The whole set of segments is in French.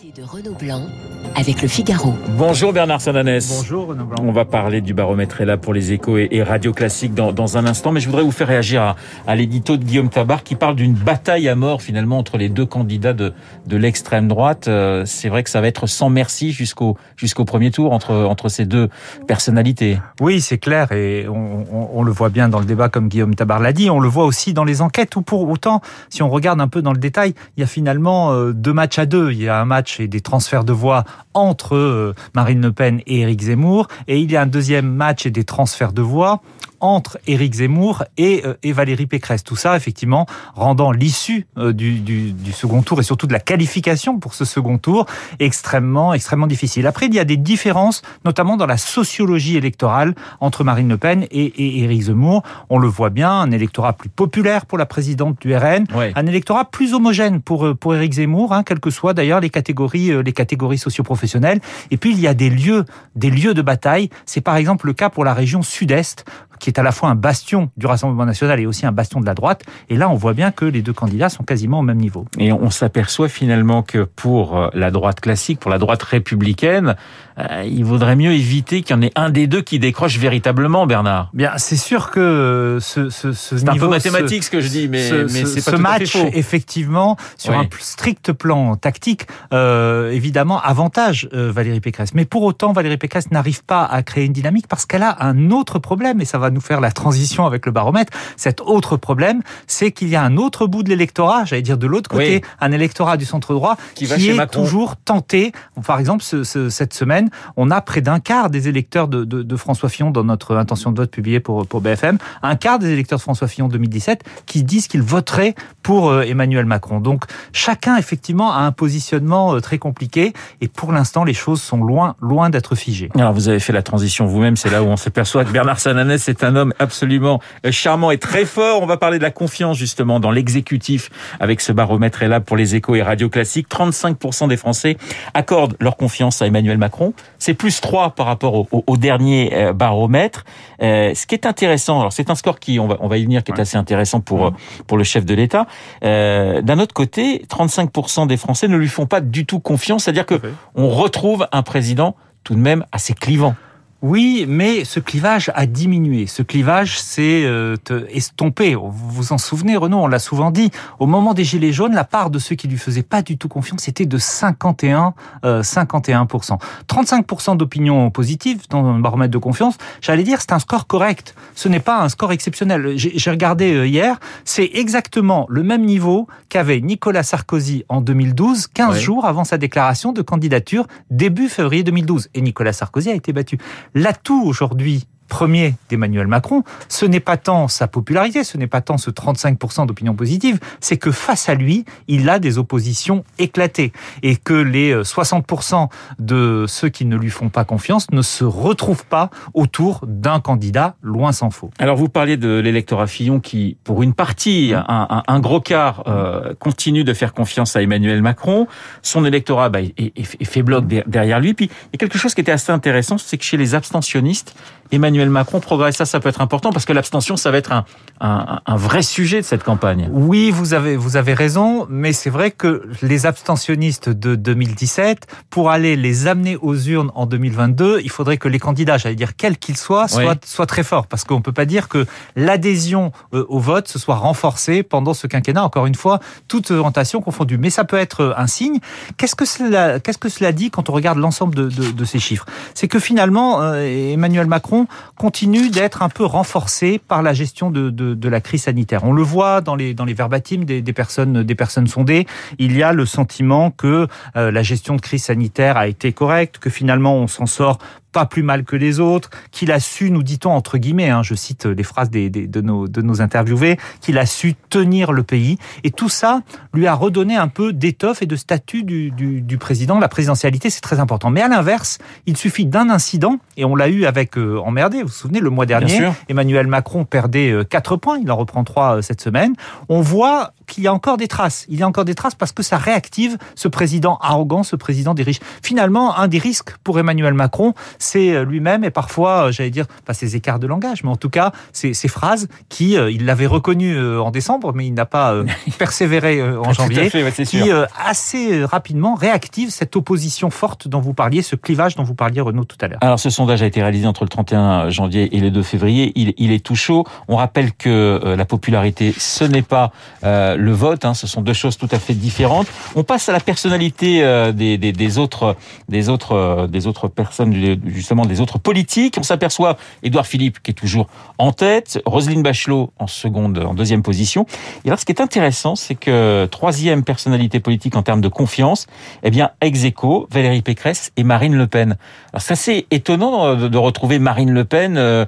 de Renaud Blanc avec le Figaro. Bonjour Bernard Sananès. Bonjour Renaud Blanc. On va parler du baromètre là pour les échos et, radio classiques dans, dans, un instant, mais je voudrais vous faire réagir à, à l'édito de Guillaume Tabar qui parle d'une bataille à mort finalement entre les deux candidats de, de l'extrême droite. Euh, c'est vrai que ça va être sans merci jusqu'au jusqu'au premier tour entre entre ces deux personnalités. Oui, c'est clair et on, on, on, le voit bien dans le débat comme Guillaume Tabar l'a dit. On le voit aussi dans les enquêtes où pour autant, si on regarde un peu dans le détail, il y a finalement euh, deux matchs à deux. Il y a un match et des transferts de voix entre euh, Marine Le Pen et Éric Zemmour. Et il y a un deuxième match et des transferts de voix entre Éric Zemmour et, euh, et, Valérie Pécresse. Tout ça, effectivement, rendant l'issue euh, du, du, du, second tour et surtout de la qualification pour ce second tour extrêmement, extrêmement difficile. Après, il y a des différences, notamment dans la sociologie électorale entre Marine Le Pen et, et Éric Zemmour. On le voit bien, un électorat plus populaire pour la présidente du RN, ouais. un électorat plus homogène pour, pour Éric Zemmour, hein, quelles que soient d'ailleurs les catégories, les catégories socioprofessionnelles. Et puis, il y a des lieux, des lieux de bataille. C'est par exemple le cas pour la région sud-est, qui est à la fois un bastion du Rassemblement national et aussi un bastion de la droite. Et là, on voit bien que les deux candidats sont quasiment au même niveau. Et on s'aperçoit finalement que pour la droite classique, pour la droite républicaine, euh, il vaudrait mieux éviter qu'il y en ait un des deux qui décroche véritablement, Bernard. Bien, c'est sûr que ce, ce, ce c'est un peu mathématique ce, ce, que je dis, mais, ce, mais c'est pas ce tout match, à fait faux. effectivement, sur oui. un strict plan tactique, euh, évidemment, avantage euh, Valérie Pécresse. Mais pour autant, Valérie Pécresse n'arrive pas à créer une dynamique parce qu'elle a un autre problème, et ça va nous faire la transition avec le baromètre. Cet autre problème, c'est qu'il y a un autre bout de l'électorat, j'allais dire de l'autre côté, oui. un électorat du centre droit qui, qui est Macron. toujours tenté. Par exemple, cette semaine, on a près d'un quart des électeurs de, de, de, François Fillon dans notre intention de vote publiée pour, pour BFM, un quart des électeurs de François Fillon 2017 qui disent qu'ils voteraient pour euh, Emmanuel Macron. Donc chacun effectivement a un positionnement euh, très compliqué et pour l'instant les choses sont loin loin d'être figées. Alors vous avez fait la transition vous-même, c'est là où on s'aperçoit que Bernard Sananès est un homme absolument euh, charmant et très fort. On va parler de la confiance justement dans l'exécutif avec ce baromètre est là pour les échos et radio classiques. 35% des Français accordent leur confiance à Emmanuel Macron. C'est plus 3 par rapport au, au, au dernier euh, baromètre. Euh, ce qui est intéressant, alors c'est un score qui, on va, on va y venir, qui est assez intéressant pour, pour le chef de l'État. Euh, D'un autre côté, 35% des Français ne lui font pas du tout confiance, c'est-à-dire que on retrouve un président tout de même assez clivant. Oui, mais ce clivage a diminué. Ce clivage s'est euh, estompé. Vous vous en souvenez, Renaud, on l'a souvent dit. Au moment des Gilets jaunes, la part de ceux qui lui faisaient pas du tout confiance était de 51, euh, 51%. 35% d'opinion positive dans le baromètre de confiance. J'allais dire, c'est un score correct. Ce n'est pas un score exceptionnel. J'ai regardé euh, hier. C'est exactement le même niveau qu'avait Nicolas Sarkozy en 2012, 15 oui. jours avant sa déclaration de candidature début février 2012. Et Nicolas Sarkozy a été battu. L'atout aujourd'hui premier d'Emmanuel Macron, ce n'est pas tant sa popularité, ce n'est pas tant ce 35% d'opinion positive, c'est que face à lui, il a des oppositions éclatées et que les 60% de ceux qui ne lui font pas confiance ne se retrouvent pas autour d'un candidat, loin s'en faut. Alors vous parliez de l'électorat Fillon qui, pour une partie, un, un, un gros quart, euh, continue de faire confiance à Emmanuel Macron. Son électorat bah, est, est, est fait bloc derrière lui. Puis il y a quelque chose qui était assez intéressant, c'est que chez les abstentionnistes, Emmanuel Macron progresse. Ça, ça peut être important parce que l'abstention, ça va être un, un, un, vrai sujet de cette campagne. Oui, vous avez, vous avez raison, mais c'est vrai que les abstentionnistes de 2017, pour aller les amener aux urnes en 2022, il faudrait que les candidats, j'allais dire quels qu'ils soient, soient, oui. soient très forts parce qu'on peut pas dire que l'adhésion euh, au vote se soit renforcée pendant ce quinquennat. Encore une fois, toute orientation confondue. Mais ça peut être un signe. Qu'est-ce que cela, qu'est-ce que cela dit quand on regarde l'ensemble de, de, de, ces chiffres? C'est que finalement, euh, Emmanuel Macron continue d'être un peu renforcé par la gestion de, la crise sanitaire. On le voit dans les, dans verbatims des, personnes, des sondées. Il y a le sentiment que euh, la gestion de crise sanitaire a été correcte, que finalement on s'en sort pas plus mal que les autres, qu'il a su, nous dit-on entre guillemets, hein, je cite les phrases des, des, de, nos, de nos interviewés, qu'il a su tenir le pays. Et tout ça lui a redonné un peu d'étoffe et de statut du, du, du président. La présidentialité, c'est très important. Mais à l'inverse, il suffit d'un incident, et on l'a eu avec euh, Emmerdé, vous vous souvenez, le mois dernier, Emmanuel Macron perdait euh, 4 points, il en reprend 3 euh, cette semaine. On voit qu'il y a encore des traces. Il y a encore des traces parce que ça réactive ce président arrogant, ce président des riches. Finalement, un des risques pour Emmanuel Macron, c'est lui-même et parfois, j'allais dire, pas ses écarts de langage, mais en tout cas, ces, ces phrases qui, il l'avait reconnu en décembre, mais il n'a pas persévéré en janvier, qui assez rapidement réactive cette opposition forte dont vous parliez, ce clivage dont vous parliez, Renaud, tout à l'heure. Alors, ce sondage a été réalisé entre le 31 janvier et le 2 février. Il, il est tout chaud. On rappelle que la popularité, ce n'est pas le vote. Hein, ce sont deux choses tout à fait différentes. On passe à la personnalité euh, des, des, des, autres, des autres, euh, des autres personnes, justement des autres politiques. On s'aperçoit Édouard Philippe qui est toujours en tête, Roselyne Bachelot en seconde, en deuxième position. Et alors, ce qui est intéressant, c'est que troisième personnalité politique en termes de confiance, eh bien, ex aequo, Valérie Pécresse et Marine Le Pen. Alors, c'est assez étonnant de, retrouver Marine Le Pen euh,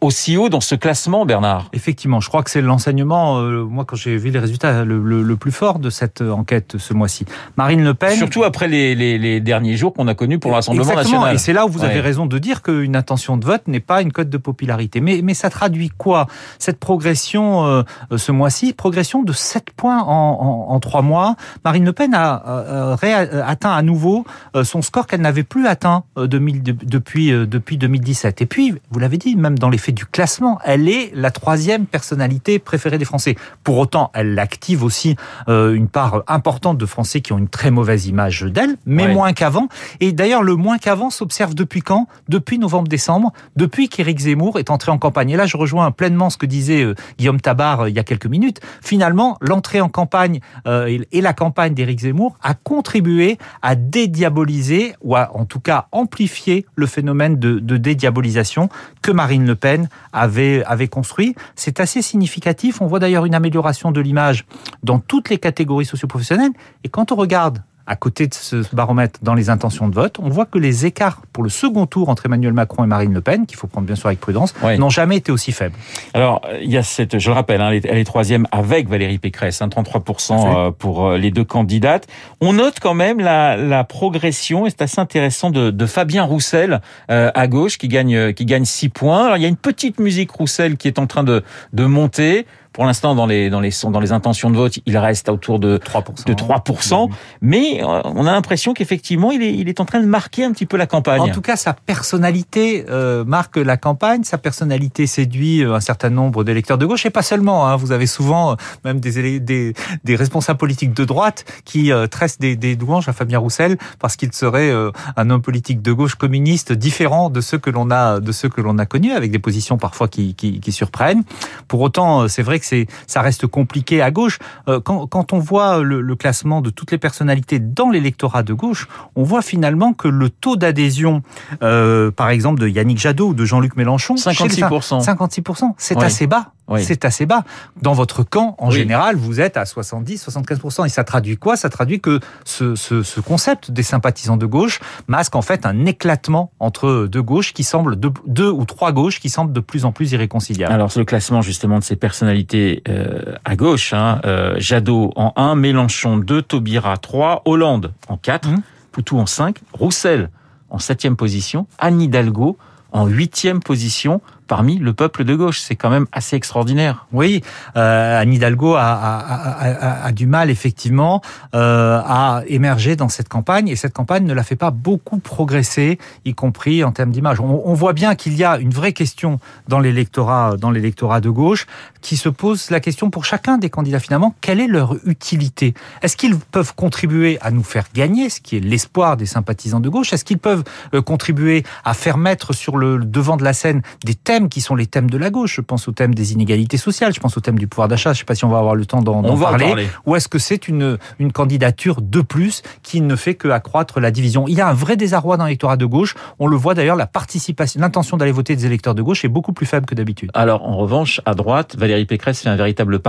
aussi haut dans ce classement, Bernard. Effectivement, je crois que c'est l'enseignement, moi, quand j'ai vu les résultats, le, le, le plus fort de cette enquête ce mois-ci. Marine Le Pen. Surtout après les, les, les derniers jours qu'on a connus pour le Rassemblement national. Et c'est là où vous avez raison de dire qu'une intention de vote n'est pas une cote de popularité. Mais, mais ça traduit quoi? Cette progression euh, ce mois-ci, progression de 7 points en, en, en 3 mois. Marine Le Pen a euh, atteint à nouveau euh, son score qu'elle n'avait plus atteint depuis, depuis 2017. Et puis, vous l'avez dit, même dans l'effet du classement, elle est la troisième personnalité préférée des Français. Pour autant, elle active aussi une part importante de Français qui ont une très mauvaise image d'elle, mais moins qu'avant. Et d'ailleurs, le moins qu'avant s'observe depuis quand? Depuis novembre-décembre, depuis qu'Éric Zemmour est entré en campagne. Et là, je rejoins pleinement ce que disait euh, Guillaume Tabar euh, il y a quelques minutes. Finalement, l'entrée en campagne euh, et la campagne d'Éric Zemmour a contribué à dédiaboliser, ou en tout cas amplifier le phénomène de, de dédiabolisation que Marine Le Pen avait, avait construit. C'est assez significatif. On voit d'ailleurs une amélioration de l'image dans toutes les catégories socioprofessionnelles. Et quand on regarde à côté de ce baromètre dans les intentions de vote, on voit que les écarts pour le second tour entre Emmanuel Macron et Marine Le Pen, qu'il faut prendre bien sûr avec prudence, n'ont jamais été aussi faibles. Alors, il y a cette, je le rappelle, hein, elle, est, troisième avec Valérie Pécresse, hein, 33% euh, pour euh, les deux candidates. On note quand même la, la progression, et c'est assez intéressant, de, de Fabien Roussel euh, à gauche, qui gagne, qui gagne 6 points. Alors, il y a une petite musique Roussel qui est en train de, de monter. Pour l'instant, dans les, dans, les, dans les intentions de vote, il reste autour de 3%. De 3% mais euh, on a l'impression qu'effectivement, il est, il est en train de marquer un petit peu la campagne. En tout cas, sa personnalité euh, marque la campagne. Sa personnalité séduit euh, un certain nombre d'électeurs de gauche, et pas seulement. Hein. Vous avez souvent même des, des, des responsables politiques de droite qui tressent des, des louanges à Fabien Roussel parce qu'il serait un homme politique de gauche communiste différent de ceux que l'on a de ceux que l'on a connus, avec des positions parfois qui, qui, qui surprennent. Pour autant, c'est vrai que ça reste compliqué à gauche. Euh, quand, on voit le, classement de toutes les personnalités dans l'électorat de gauche, on voit finalement que le taux d'adhésion, euh, par exemple, de Yannick Jadot ou de Jean-Luc Mélenchon, 56%, 56%, c'est assez bas. C'est assez bas. Dans votre camp, en général, vous êtes à 70, 75%. Et ça traduit quoi? Ça traduit que ce, ce, concept des sympathisants de gauche masque en fait un éclatement entre deux gauches qui semblent, deux, deux ou trois gauches qui semblent de plus en plus irréconciliables. Alors, le classement justement de ces personnalités euh, à gauche, hein, euh, Jadot en 1, Mélenchon 2, Taubira 3, Hollande en 4, mmh. Poutou en 5, Roussel en 7 position, Anne Hidalgo en huitième position parmi le peuple de gauche. C'est quand même assez extraordinaire. Oui, euh, Anne Hidalgo a, du mal effectivement euh, à émerger dans cette campagne et cette campagne ne la fait pas beaucoup progresser, y compris en termes d'image. On, on, voit bien qu'il y a une vraie question dans l'électorat, dans l'électorat de gauche, qui se pose la question pour chacun des candidats finalement quelle est leur utilité? Est-ce qu'ils peuvent contribuer à nous faire gagner, ce qui est l'espoir des sympathisants de gauche? Est-ce qu'ils peuvent euh, contribuer à faire mettre sur le devant de la scène des thèmes qui sont les thèmes de la gauche. Je pense au thème des inégalités sociales, je pense au thème du pouvoir d'achat. Je ne sais pas si on va avoir le temps d'en parler. Ou est-ce que c'est une, une candidature de plus qui ne fait que accroître la division? Il y a un vrai désarroi dans l'électorat de gauche. On le voit d'ailleurs, la participation, l'intention d'aller voter des électeurs de gauche est beaucoup plus faible que d'habitude. Alors en revanche, à droite, Valérie Pécresse fait un véritable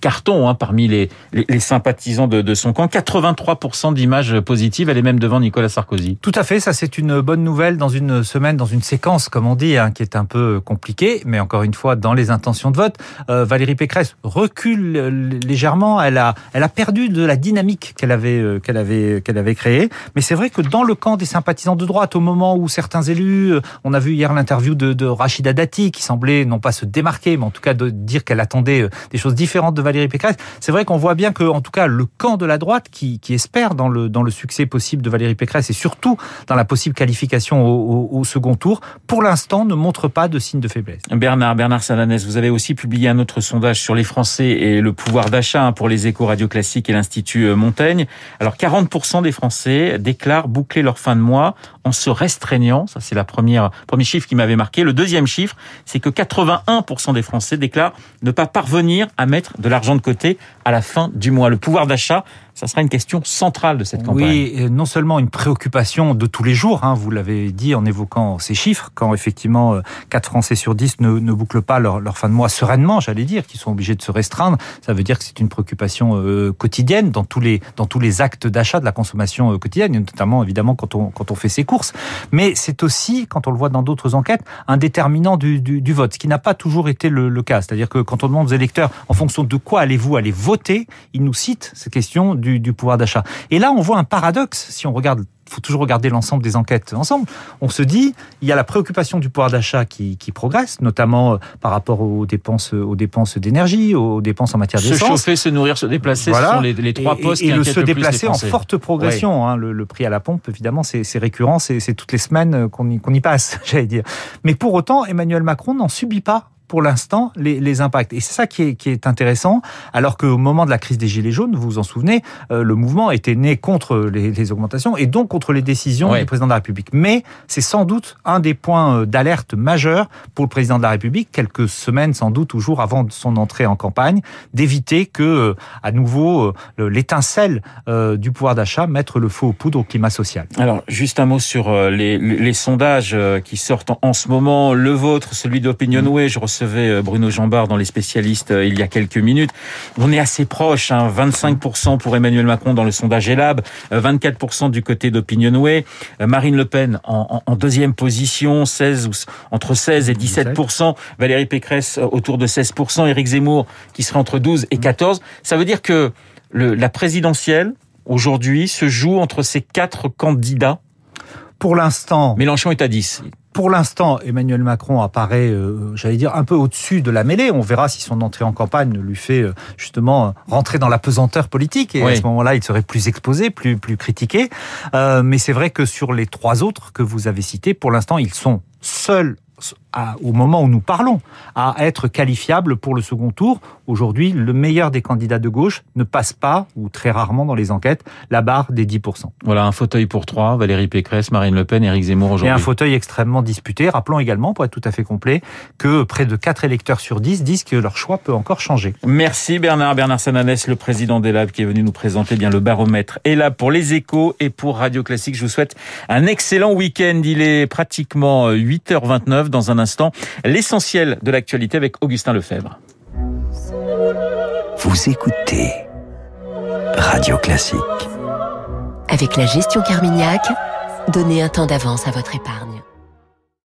carton hein, parmi les, les, sympathisants de, de, son camp. 83% d'images positives. Elle est même devant Nicolas Sarkozy. Tout à fait. Ça, c'est une bonne nouvelle dans une semaine, dans une séquence, comme on dit, hein, qui est un peu compliqué, mais encore une fois, dans les intentions de vote, euh, Valérie Pécresse recule légèrement. Elle a, elle a perdu de la dynamique qu'elle avait, euh, qu'elle avait, qu'elle avait créée. Mais c'est vrai que dans le camp des sympathisants de droite, au moment où certains élus, euh, on a vu hier l'interview de, Rachida Dati, qui semblait non pas se démarquer, mais en tout cas de dire qu'elle attendait des choses différentes de Valérie Pécresse. C'est vrai qu'on voit bien que, en tout cas, le camp de la droite qui, qui espère dans le, dans le succès possible de Valérie Pécresse et surtout dans la possible qualification au second tour, pour l'instant ne montre pas de signe de faiblesse. Bernard, Bernard Salanès, vous avez aussi publié un autre sondage sur les Français et le pouvoir d'achat hein, pour les échos radio classiques et l'Institut euh, Montaigne. Alors 40% des Français déclarent boucler leur fin de mois en se restreignant. Ça, c'est la première premier chiffre qui m'avait marqué. Le deuxième chiffre, c'est que 81% des Français déclarent ne pas parvenir à mettre de l'argent de côté à la fin du mois. Le pouvoir d'achat, ça sera une question centrale de cette campagne. Oui, non seulement une préoccupation de tous les jours, hein, vous l'avez dit en évoquant ces chiffres, quand effectivement 4 euh, Français sur 10 ne, ne bouclent pas leur, leur, fin de mois sereinement, j'allais dire, qu'ils sont obligés de se restreindre, ça veut dire que c'est une préoccupation euh, quotidienne dans tous les, dans tous les actes d'achat de la consommation euh, quotidienne, notamment évidemment quand on, quand on fait ses courses. Mais c'est aussi, quand on le voit dans d'autres enquêtes, un déterminant du, du, du vote, ce qui n'a pas toujours été le, le cas. C'est-à-dire que quand on demande aux électeurs en fonction de quoi allez-vous aller voter, ils nous citent ces questions du du, pouvoir d'achat. Et là, on voit un paradoxe si on regarde faut toujours regarder l'ensemble des enquêtes ensemble. On se dit, il y a la préoccupation du pouvoir d'achat qui, qui, progresse, notamment euh, par rapport aux dépenses, aux dépenses d'énergie, aux dépenses en matière d'essence. Se chauffer, se nourrir, se déplacer, voilà. ce sont les, les trois postes et, et le se déplacer en forte progression. Hein, le, le, prix à la pompe, évidemment, c'est récurrent, c'est toutes les semaines qu'on y, qu y passe, j'allais dire. Mais pour autant, Emmanuel Macron n'en subit pas pour l'instant les, les, impacts. Et c'est ça qui est, qui est, intéressant, alors qu'au moment de la crise des Gilets jaunes, vous vous en souvenez, euh, le mouvement était né contre les, les, augmentations et donc contre les décisions du président de la République. Mais c'est sans doute un des points euh, d'alerte majeurs pour le président de la République, quelques semaines sans doute ou jours avant son entrée en campagne, d'éviter que, euh, à nouveau, l'étincelle du pouvoir d'achat mette le feu aux poudres au climat social. Alors, juste un mot sur les, les sondages qui sortent en, ce moment. Le vôtre, celui d'Opinionway, mmh. je recevais euh, Bruno Jambard dans les spécialistes euh, il y a quelques minutes. On est assez proche, hein, 25% pour Emmanuel Macron dans le sondage Elab, 24% euh, du côté d'Opinionway, Marine Le Pen en, en, deuxième position, 16 ou entre 16 et 17%, Valérie Pécresse autour de 16%, Éric Zemmour qui serait entre 12 et 14. Ça veut dire que le, la présidentielle aujourd'hui se joue entre ces quatre candidats. Pour l'instant, Mélenchon est à 10 pour l'instant, Emmanuel Macron apparaît, euh, j'allais dire, un peu au-dessus de la mêlée. On verra si son entrée en campagne lui fait euh, justement rentrer dans la pesanteur politique. Et oui. à ce moment-là, il serait plus exposé, plus, plus critiqué. Euh, mais c'est vrai que sur les trois autres que vous avez cités, pour l'instant, ils sont seuls à, au moment où nous parlons, à être qualifiable pour le second tour. Aujourd'hui, le meilleur des candidats de gauche ne passe pas, ou très rarement dans les enquêtes, la barre des 10%. Voilà, un fauteuil pour trois, Valérie Pécresse, Marine Le Pen, Éric Zemmour aujourd'hui. Et un fauteuil extrêmement disputé. Rappelons également, pour être tout à fait complet, que près de 4 électeurs sur 10 disent que leur choix peut encore changer. Merci Bernard. Bernard Sananès, le président d'ELAB, qui est venu nous présenter bien le baromètre. Et là, pour les échos et pour Radio Classique, je vous souhaite un excellent week-end. Il est pratiquement 8h29 dans un instant l'essentiel de l'actualité avec Augustin Lefebvre. Vous écoutez Radio Classique. Avec la gestion Carmignac, donnez un temps d'avance à votre épargne.